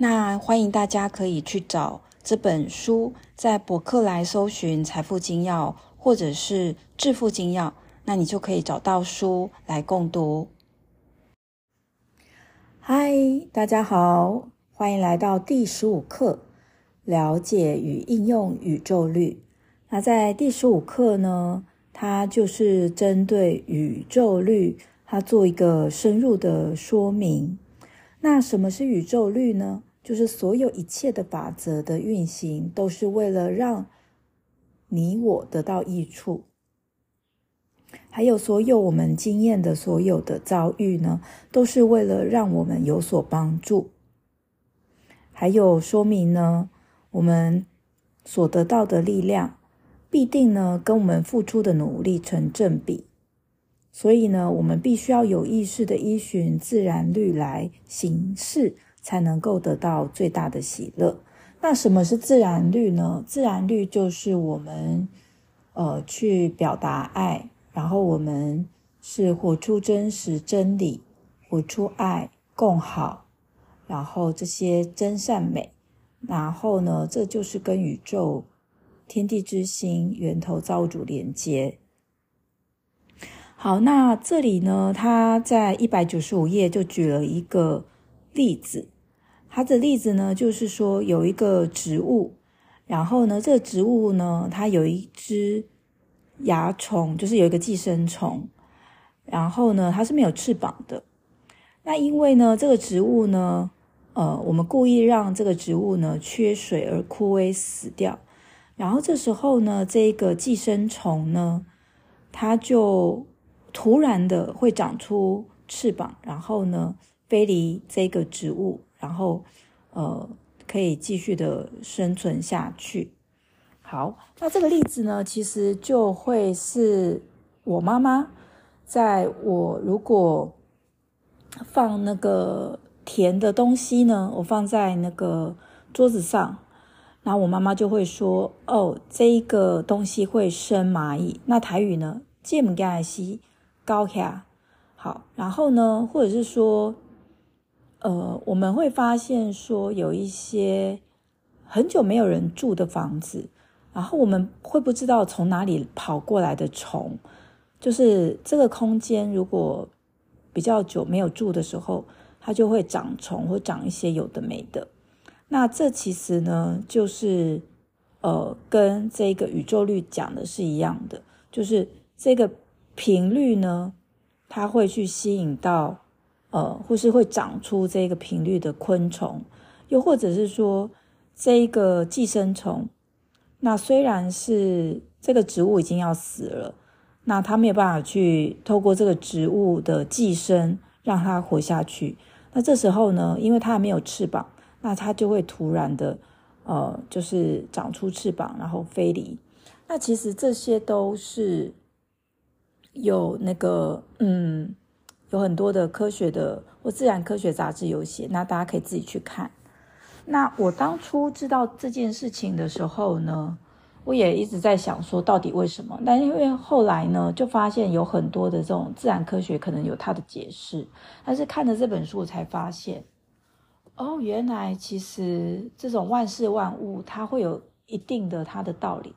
那欢迎大家可以去找这本书，在博客来搜寻《财富金要》或者是《致富金要》，那你就可以找到书来共读。嗨，大家好，欢迎来到第十五课，了解与应用宇宙律。那在第十五课呢，它就是针对宇宙律，它做一个深入的说明。那什么是宇宙律呢？就是所有一切的法则的运行，都是为了让你我得到益处。还有所有我们经验的所有的遭遇呢，都是为了让我们有所帮助。还有说明呢，我们所得到的力量，必定呢跟我们付出的努力成正比。所以呢，我们必须要有意识的依循自然律来行事。才能够得到最大的喜乐。那什么是自然律呢？自然律就是我们呃去表达爱，然后我们是活出真实真理，活出爱共好，然后这些真善美，然后呢，这就是跟宇宙天地之心源头造物主连接。好，那这里呢，他在一百九十五页就举了一个例子，他的例子呢，就是说有一个植物，然后呢，这个植物呢，它有一只蚜虫，就是有一个寄生虫，然后呢，它是没有翅膀的。那因为呢，这个植物呢，呃，我们故意让这个植物呢缺水而枯萎死掉，然后这时候呢，这个寄生虫呢，它就突然的会长出翅膀，然后呢，飞离这个植物，然后呃，可以继续的生存下去。好，那这个例子呢，其实就会是我妈妈，在我如果放那个甜的东西呢，我放在那个桌子上，然后我妈妈就会说：“哦，这一个东西会生蚂蚁。”那台语呢，芥末干西高卡。好，然后呢，或者是说。呃，我们会发现说有一些很久没有人住的房子，然后我们会不知道从哪里跑过来的虫，就是这个空间如果比较久没有住的时候，它就会长虫或长一些有的没的。那这其实呢，就是呃，跟这个宇宙律讲的是一样的，就是这个频率呢，它会去吸引到。呃，或是会长出这个频率的昆虫，又或者是说这个寄生虫，那虽然是这个植物已经要死了，那它没有办法去透过这个植物的寄生让它活下去。那这时候呢，因为它还没有翅膀，那它就会突然的呃，就是长出翅膀，然后飞离。那其实这些都是有那个嗯。有很多的科学的或自然科学杂志有写，那大家可以自己去看。那我当初知道这件事情的时候呢，我也一直在想说，到底为什么？但因为后来呢，就发现有很多的这种自然科学可能有它的解释，但是看了这本书，我才发现，哦，原来其实这种万事万物它会有一定的它的道理。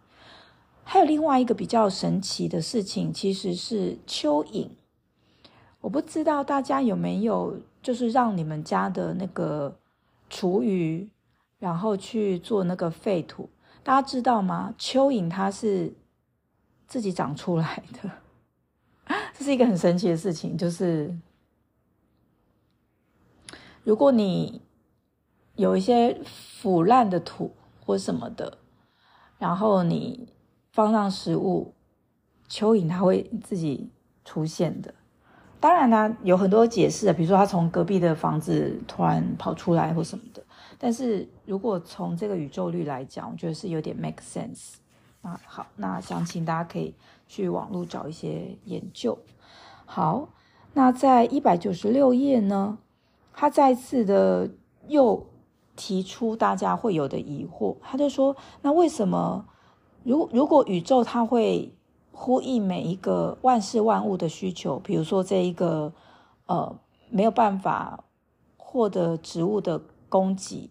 还有另外一个比较神奇的事情，其实是蚯蚓。我不知道大家有没有，就是让你们家的那个厨余，然后去做那个废土。大家知道吗？蚯蚓它是自己长出来的，这是一个很神奇的事情。就是如果你有一些腐烂的土或什么的，然后你放上食物，蚯蚓它会自己出现的。当然呢，有很多解释，比如说他从隔壁的房子突然跑出来或什么的。但是如果从这个宇宙律来讲，我觉得是有点 make sense 啊。好，那想请大家可以去网络找一些研究。好，那在一百九十六页呢，他再次的又提出大家会有的疑惑，他就说：那为什么如如果宇宙它会呼应每一个万事万物的需求，比如说这一个呃没有办法获得植物的供给，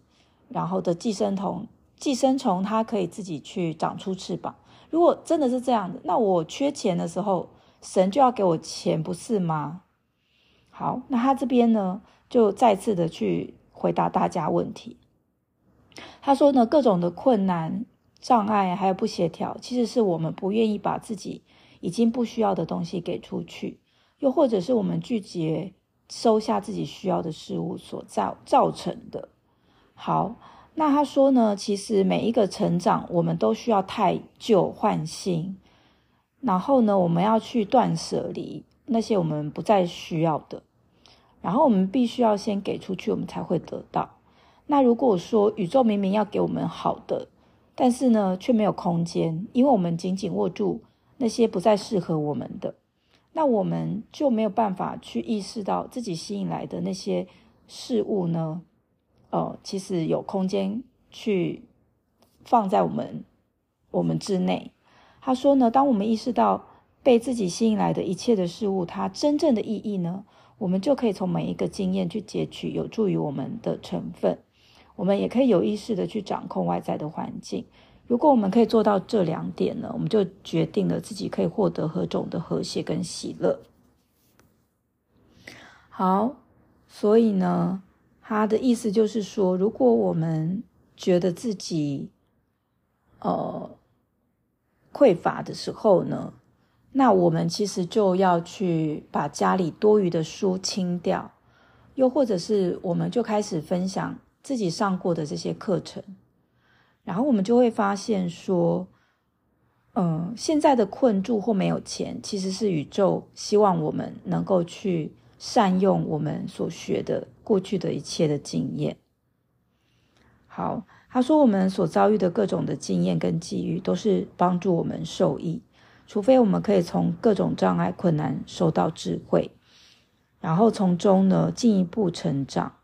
然后的寄生虫，寄生虫它可以自己去长出翅膀。如果真的是这样的，那我缺钱的时候，神就要给我钱，不是吗？好，那他这边呢，就再次的去回答大家问题。他说呢，各种的困难、障碍还有不协调，其实是我们不愿意把自己已经不需要的东西给出去，又或者是我们拒绝。收下自己需要的事物所造造成的。好，那他说呢，其实每一个成长，我们都需要汰旧换新，然后呢，我们要去断舍离那些我们不再需要的，然后我们必须要先给出去，我们才会得到。那如果说宇宙明明要给我们好的，但是呢，却没有空间，因为我们紧紧握住那些不再适合我们的。那我们就没有办法去意识到自己吸引来的那些事物呢？呃，其实有空间去放在我们我们之内。他说呢，当我们意识到被自己吸引来的一切的事物，它真正的意义呢，我们就可以从每一个经验去截取有助于我们的成分。我们也可以有意识的去掌控外在的环境。如果我们可以做到这两点呢，我们就决定了自己可以获得何种的和谐跟喜乐。好，所以呢，他的意思就是说，如果我们觉得自己呃匮乏的时候呢，那我们其实就要去把家里多余的书清掉，又或者是我们就开始分享自己上过的这些课程。然后我们就会发现说，嗯，现在的困住或没有钱，其实是宇宙希望我们能够去善用我们所学的过去的一切的经验。好，他说我们所遭遇的各种的经验跟机遇，都是帮助我们受益，除非我们可以从各种障碍困难收到智慧，然后从中呢进一步成长，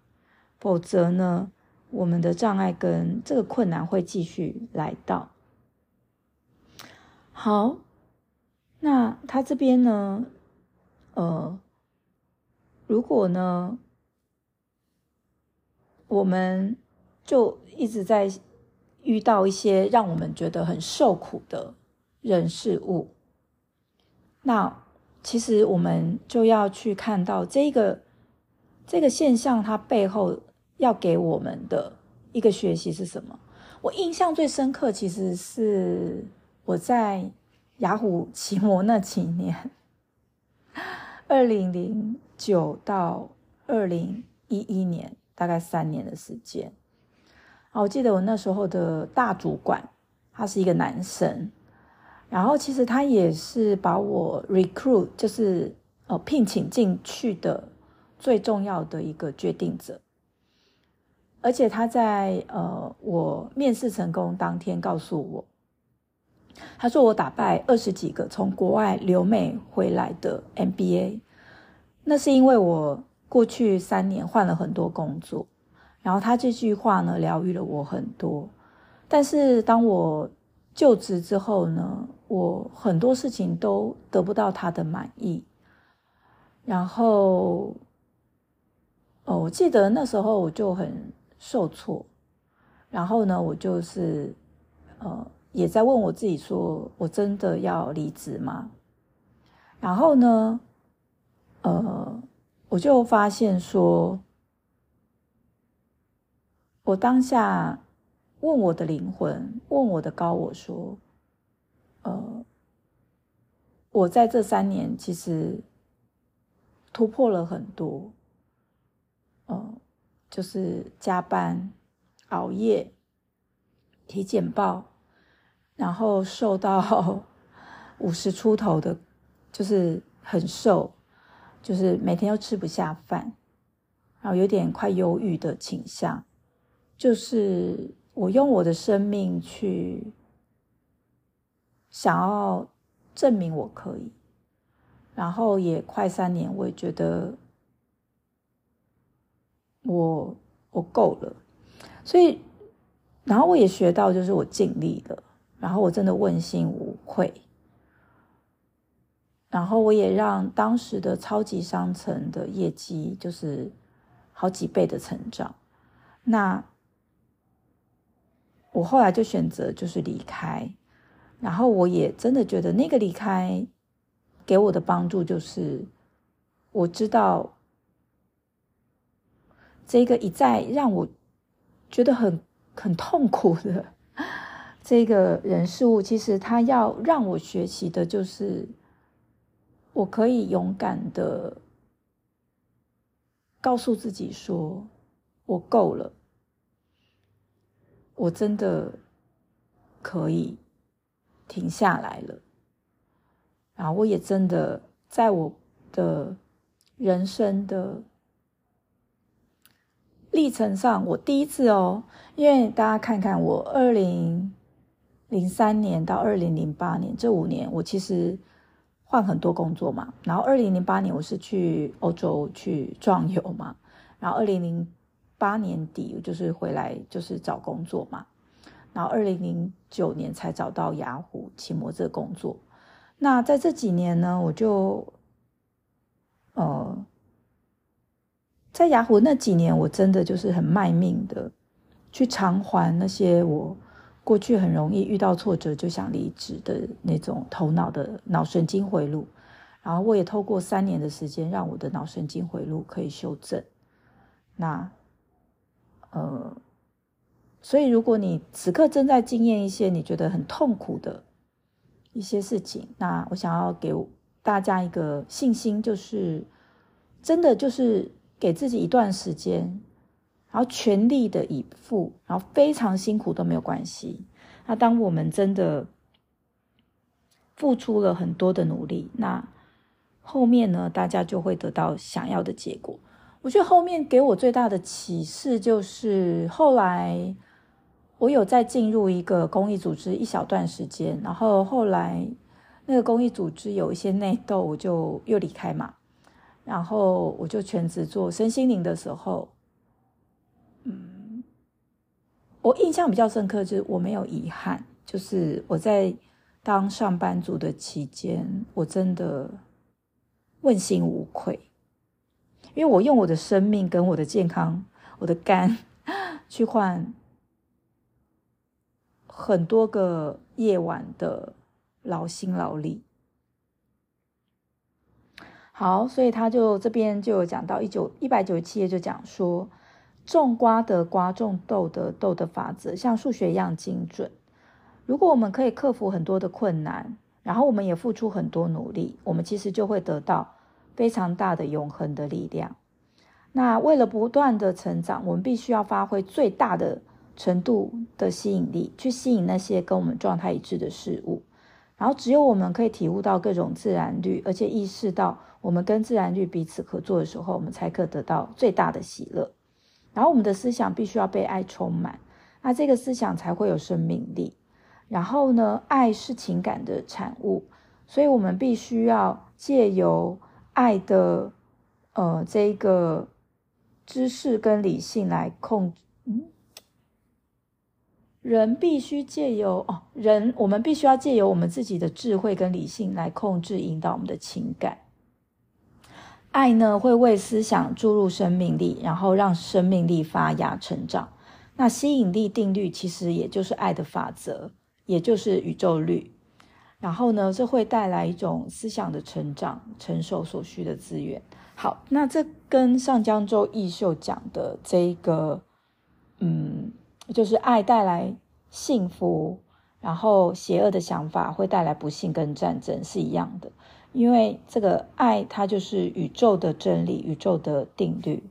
否则呢，我们的障碍跟这个困难会继续来到。好，那他这边呢？呃，如果呢，我们就一直在遇到一些让我们觉得很受苦的人事物，那其实我们就要去看到这个这个现象，它背后。要给我们的一个学习是什么？我印象最深刻，其实是我在雅虎奇摩那几年，二零零九到二零一一年，大概三年的时间。我记得我那时候的大主管，他是一个男生，然后其实他也是把我 recruit，就是呃聘请进去的最重要的一个决定者。而且他在呃，我面试成功当天告诉我，他说我打败二十几个从国外留美回来的 MBA，那是因为我过去三年换了很多工作，然后他这句话呢疗愈了我很多。但是当我就职之后呢，我很多事情都得不到他的满意，然后哦，我记得那时候我就很。受挫，然后呢，我就是，呃，也在问我自己说，我真的要离职吗？然后呢，呃，我就发现说，我当下问我的灵魂，问我的高我说，呃，我在这三年其实突破了很多，呃。就是加班、熬夜、体检报，然后瘦到 五十出头的，就是很瘦，就是每天又吃不下饭，然后有点快忧郁的倾向，就是我用我的生命去想要证明我可以，然后也快三年，我也觉得我我够了，所以，然后我也学到，就是我尽力了，然后我真的问心无愧，然后我也让当时的超级商城的业绩就是好几倍的成长，那。我后来就选择就是离开，然后我也真的觉得那个离开给我的帮助就是，我知道这个一再让我觉得很很痛苦的这个人事物，其实他要让我学习的就是，我可以勇敢的告诉自己说，我够了。我真的可以停下来了，然后我也真的在我的人生的历程上，我第一次哦，因为大家看看我二零零三年到二零零八年这五年，我其实换很多工作嘛，然后二零零八年我是去欧洲去壮游嘛，然后二零零。八年底就是回来，就是找工作嘛。然后二零零九年才找到雅虎奇摩这个工作。那在这几年呢，我就呃，在雅虎那几年，我真的就是很卖命的去偿还那些我过去很容易遇到挫折就想离职的那种头脑的脑神经回路。然后我也透过三年的时间，让我的脑神经回路可以修正。那。呃，所以如果你此刻正在经验一些你觉得很痛苦的一些事情，那我想要给大家一个信心，就是真的就是给自己一段时间，然后全力的以赴，然后非常辛苦都没有关系。那当我们真的付出了很多的努力，那后面呢，大家就会得到想要的结果。我觉得后面给我最大的启示就是，后来我有再进入一个公益组织一小段时间，然后后来那个公益组织有一些内斗，我就又离开嘛，然后我就全职做身心灵的时候，嗯，我印象比较深刻就是我没有遗憾，就是我在当上班族的期间，我真的问心无愧。因为我用我的生命跟我的健康，我的肝 去换很多个夜晚的劳心劳力。好，所以他就这边就有讲到一九一百九十七页就讲说，种瓜得瓜，种豆得豆的法则像数学一样精准。如果我们可以克服很多的困难，然后我们也付出很多努力，我们其实就会得到。非常大的永恒的力量。那为了不断的成长，我们必须要发挥最大的程度的吸引力，去吸引那些跟我们状态一致的事物。然后，只有我们可以体悟到各种自然律，而且意识到我们跟自然律彼此合作的时候，我们才可得到最大的喜乐。然后，我们的思想必须要被爱充满，那这个思想才会有生命力。然后呢，爱是情感的产物，所以我们必须要借由。爱的，呃，这个知识跟理性来控制，嗯，人必须借由哦，人我们必须要借由我们自己的智慧跟理性来控制、引导我们的情感。爱呢，会为思想注入生命力，然后让生命力发芽成长。那吸引力定律其实也就是爱的法则，也就是宇宙律。然后呢，这会带来一种思想的成长，承受所需的资源。好，那这跟上江州义秀讲的这个，嗯，就是爱带来幸福，然后邪恶的想法会带来不幸跟战争是一样的。因为这个爱，它就是宇宙的真理，宇宙的定律。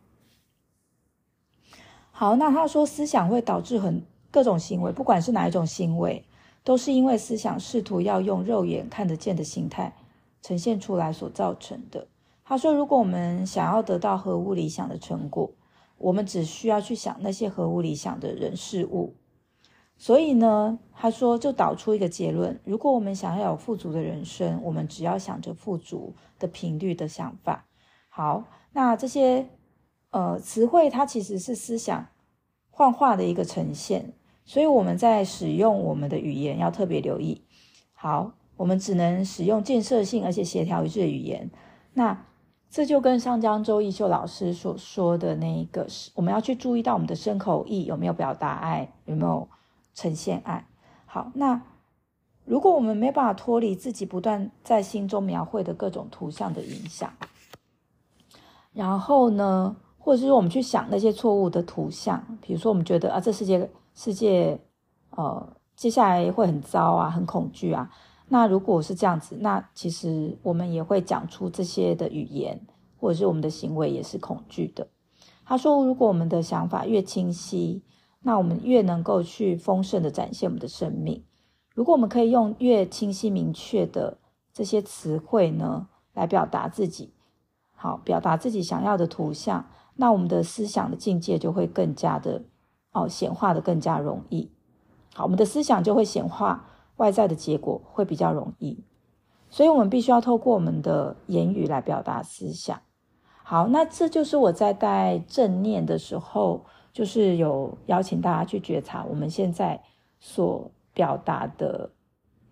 好，那他说思想会导致很各种行为，不管是哪一种行为。都是因为思想试图要用肉眼看得见的形态呈现出来所造成的。他说，如果我们想要得到合乎理想的成果，我们只需要去想那些合乎理想的人事物。所以呢，他说就导出一个结论：如果我们想要有富足的人生，我们只要想着富足的频率的想法。好，那这些呃词汇，它其实是思想幻化的一个呈现，所以我们在使用我们的语言要特别留意。好，我们只能使用建设性而且协调一致的语言。那这就跟上江周逸秀老师所说的那一个是，我们要去注意到我们的身口意有没有表达爱，有没有呈现爱。好，那如果我们没办法脱离自己不断在心中描绘的各种图像的影响。然后呢，或者是我们去想那些错误的图像，比如说我们觉得啊，这世界世界，呃，接下来会很糟啊，很恐惧啊。那如果是这样子，那其实我们也会讲出这些的语言，或者是我们的行为也是恐惧的。他说，如果我们的想法越清晰，那我们越能够去丰盛的展现我们的生命。如果我们可以用越清晰明确的这些词汇呢，来表达自己。好，表达自己想要的图像，那我们的思想的境界就会更加的哦显化的更加容易。好，我们的思想就会显化外在的结果会比较容易。所以，我们必须要透过我们的言语来表达思想。好，那这就是我在带正念的时候，就是有邀请大家去觉察我们现在所表达的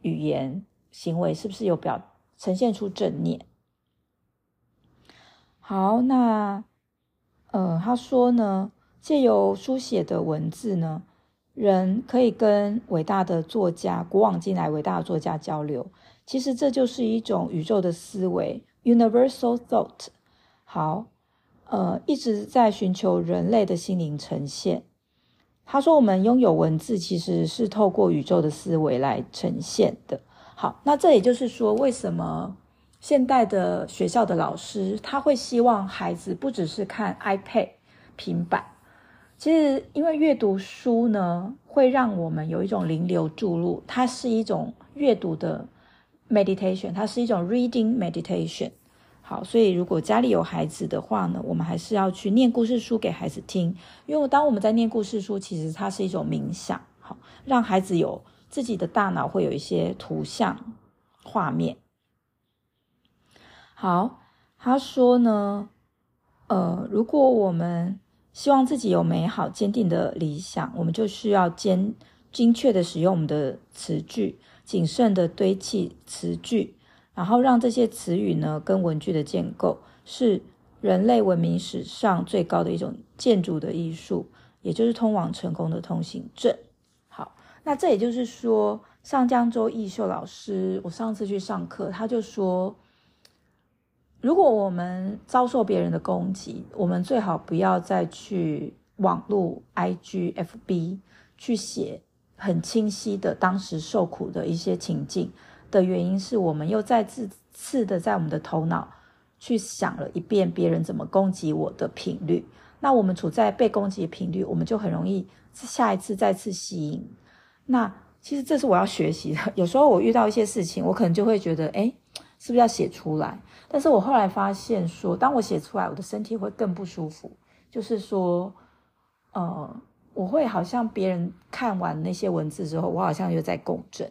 语言行为是不是有表呈现出正念。好，那，呃，他说呢，借由书写的文字呢，人可以跟伟大的作家、古往今来伟大的作家交流。其实这就是一种宇宙的思维 （universal thought）。好，呃，一直在寻求人类的心灵呈现。他说，我们拥有文字，其实是透过宇宙的思维来呈现的。好，那这也就是说，为什么？现代的学校的老师，他会希望孩子不只是看 iPad 平板。其实，因为阅读书呢，会让我们有一种灵流注入，它是一种阅读的 meditation，它是一种 reading meditation。好，所以如果家里有孩子的话呢，我们还是要去念故事书给孩子听，因为当我们在念故事书，其实它是一种冥想，好，让孩子有自己的大脑会有一些图像画面。好，他说呢，呃，如果我们希望自己有美好坚定的理想，我们就需要精精确的使用我们的词句，谨慎的堆砌词句，然后让这些词语呢跟文句的建构是人类文明史上最高的一种建筑的艺术，也就是通往成功的通行证。好，那这也就是说，上江周逸秀老师，我上次去上课，他就说。如果我们遭受别人的攻击，我们最好不要再去网络 IG、FB 去写很清晰的当时受苦的一些情境的原因，是我们又再次次的在我们的头脑去想了一遍别人怎么攻击我的频率。那我们处在被攻击的频率，我们就很容易下一次再次吸引。那其实这是我要学习的。有时候我遇到一些事情，我可能就会觉得，诶，是不是要写出来？但是我后来发现说，当我写出来，我的身体会更不舒服。就是说，呃，我会好像别人看完那些文字之后，我好像又在共振。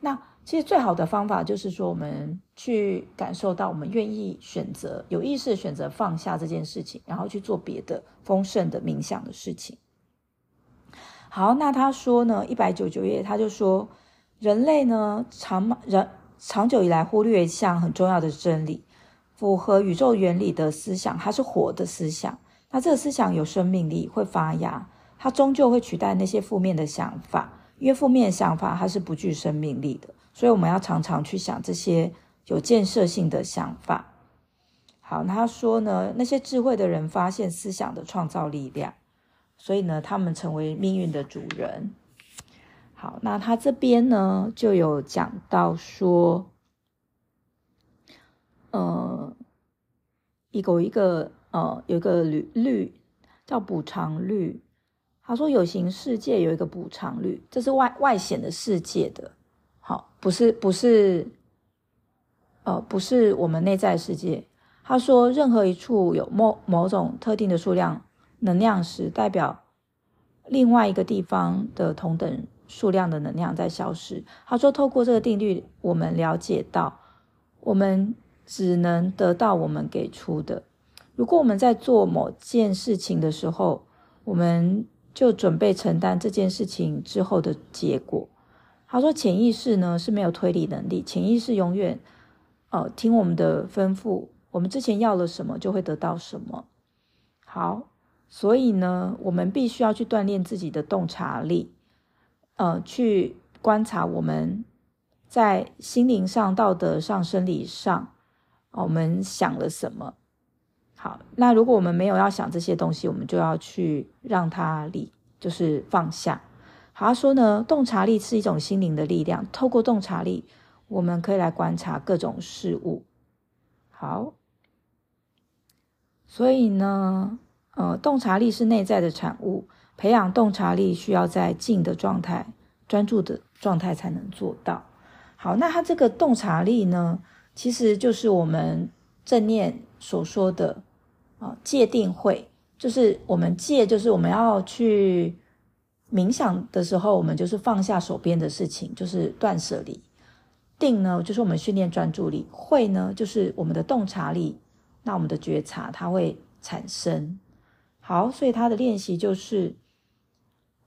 那其实最好的方法就是说，我们去感受到，我们愿意选择，有意识选择放下这件事情，然后去做别的丰盛的冥想的事情。好，那他说呢，一百九九页，他就说，人类呢，长人长久以来忽略一项很重要的真理。符合宇宙原理的思想，它是活的思想。那这个思想有生命力，会发芽，它终究会取代那些负面的想法。因为负面想法它是不具生命力的，所以我们要常常去想这些有建设性的想法。好，他说呢，那些智慧的人发现思想的创造力量，所以呢，他们成为命运的主人。好，那他这边呢就有讲到说。呃，一个一个呃，有一个律律叫补偿律。他说有形世界有一个补偿律，这是外外显的世界的，好，不是不是，呃，不是我们内在世界。他说任何一处有某某种特定的数量能量时，代表另外一个地方的同等数量的能量在消失。他说，透过这个定律，我们了解到，我们只能得到我们给出的。如果我们在做某件事情的时候，我们就准备承担这件事情之后的结果。他说，潜意识呢是没有推理能力，潜意识永远，呃，听我们的吩咐，我们之前要了什么就会得到什么。好，所以呢，我们必须要去锻炼自己的洞察力，呃，去观察我们在心灵上、道德上、生理上，我们想了什么。好，那如果我们没有要想这些东西，我们就要去让它理，就是放下。好，他说呢，洞察力是一种心灵的力量，透过洞察力，我们可以来观察各种事物。好，所以呢，呃，洞察力是内在的产物，培养洞察力需要在静的状态、专注的状态才能做到。好，那它这个洞察力呢，其实就是我们正念所说的。啊，界定会就是我们界，就是我们要去冥想的时候，我们就是放下手边的事情，就是断舍离。定呢，就是我们训练专注力；会呢，就是我们的洞察力。那我们的觉察它会产生。好，所以它的练习就是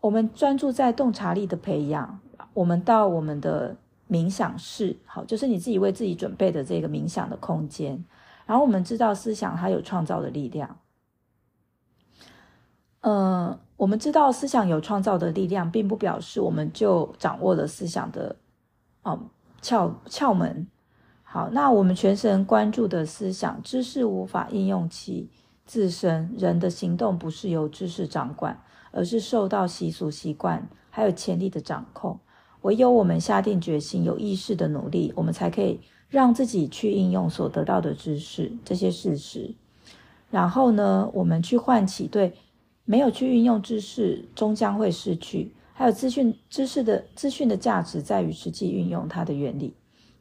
我们专注在洞察力的培养。我们到我们的冥想室，好，就是你自己为自己准备的这个冥想的空间。然后我们知道思想它有创造的力量，呃，我们知道思想有创造的力量，并不表示我们就掌握了思想的哦窍窍门。好，那我们全神关注的思想，知识无法应用其自身。人的行动不是由知识掌管，而是受到习俗、习惯还有潜力的掌控。唯有我们下定决心、有意识的努力，我们才可以。让自己去应用所得到的知识，这些事实，然后呢，我们去唤起对没有去运用知识终将会失去，还有资讯知识的资讯的价值在于实际运用它的原理，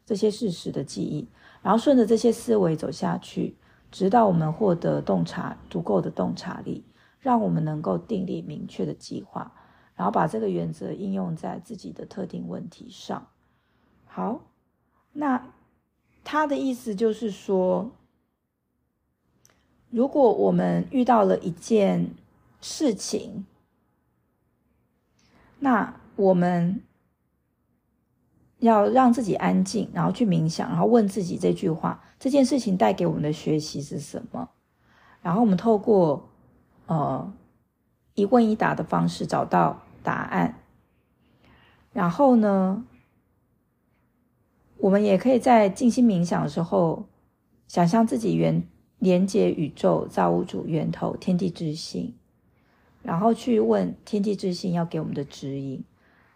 这些事实的记忆，然后顺着这些思维走下去，直到我们获得洞察足够的洞察力，让我们能够订立明确的计划，然后把这个原则应用在自己的特定问题上。好，那。他的意思就是说，如果我们遇到了一件事情，那我们要让自己安静，然后去冥想，然后问自己这句话：这件事情带给我们的学习是什么？然后我们透过呃一问一答的方式找到答案。然后呢，我们也可以在静心冥想的时候，想象自己连连接宇宙造物主源头天地之心，然后去问天地之心要给我们的指引。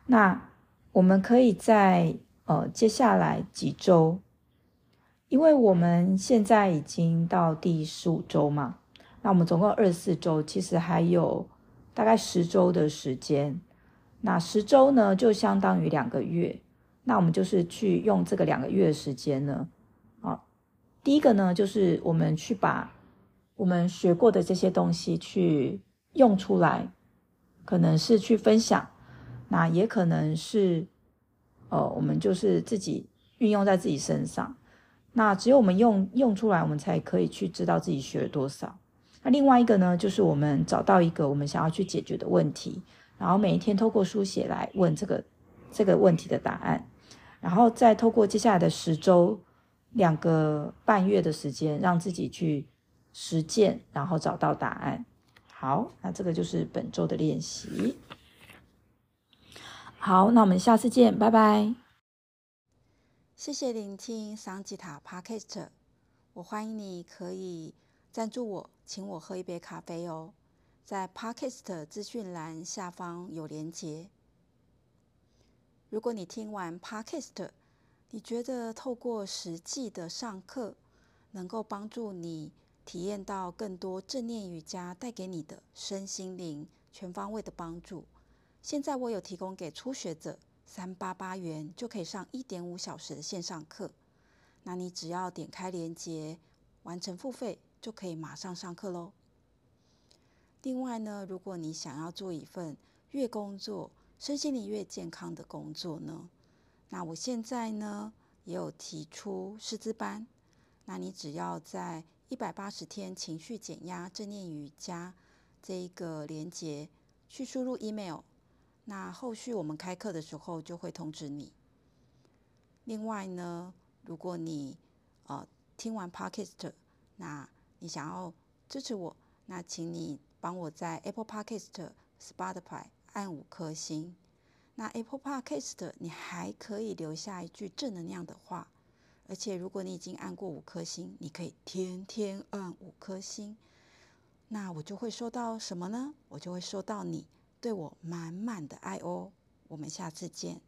那我们可以在呃接下来几周，因为我们现在已经到第十五周嘛，那我们总共二十四周，其实还有大概十周的时间。那十周呢，就相当于两个月。那我们就是去用这个两个月的时间呢，啊，第一个呢，就是我们去把我们学过的这些东西去用出来，可能是去分享，那也可能是，呃，我们就是自己运用在自己身上。那只有我们用用出来，我们才可以去知道自己学了多少。那另外一个呢，就是我们找到一个我们想要去解决的问题，然后每一天透过书写来问这个。这个问题的答案，然后再透过接下来的十周、两个半月的时间，让自己去实践，然后找到答案。好，那这个就是本周的练习。好，那我们下次见，拜拜。谢谢聆听桑吉塔 Podcast，我欢迎你可以赞助我，请我喝一杯咖啡哦，在 Podcast 资讯栏下方有连结。如果你听完 Podcast，你觉得透过实际的上课，能够帮助你体验到更多正念瑜伽带给你的身心灵全方位的帮助。现在我有提供给初学者三八八元就可以上一点五小时的线上课，那你只要点开链接完成付费，就可以马上上课喽。另外呢，如果你想要做一份越工作身心灵越健康的工作呢，那我现在呢也有提出师资班。那你只要在一百八十天情绪减压正念瑜伽这一个连结去输入 email，那后续我们开课的时候就会通知你。另外呢，如果你呃听完 Podcast，那你想要支持我，那请你帮我在 Apple Podcast、Spotify 按五颗星。那 Apple Podcast 你还可以留下一句正能量的话，而且如果你已经按过五颗星，你可以天天按五颗星，那我就会收到什么呢？我就会收到你对我满满的爱哦。我们下次见。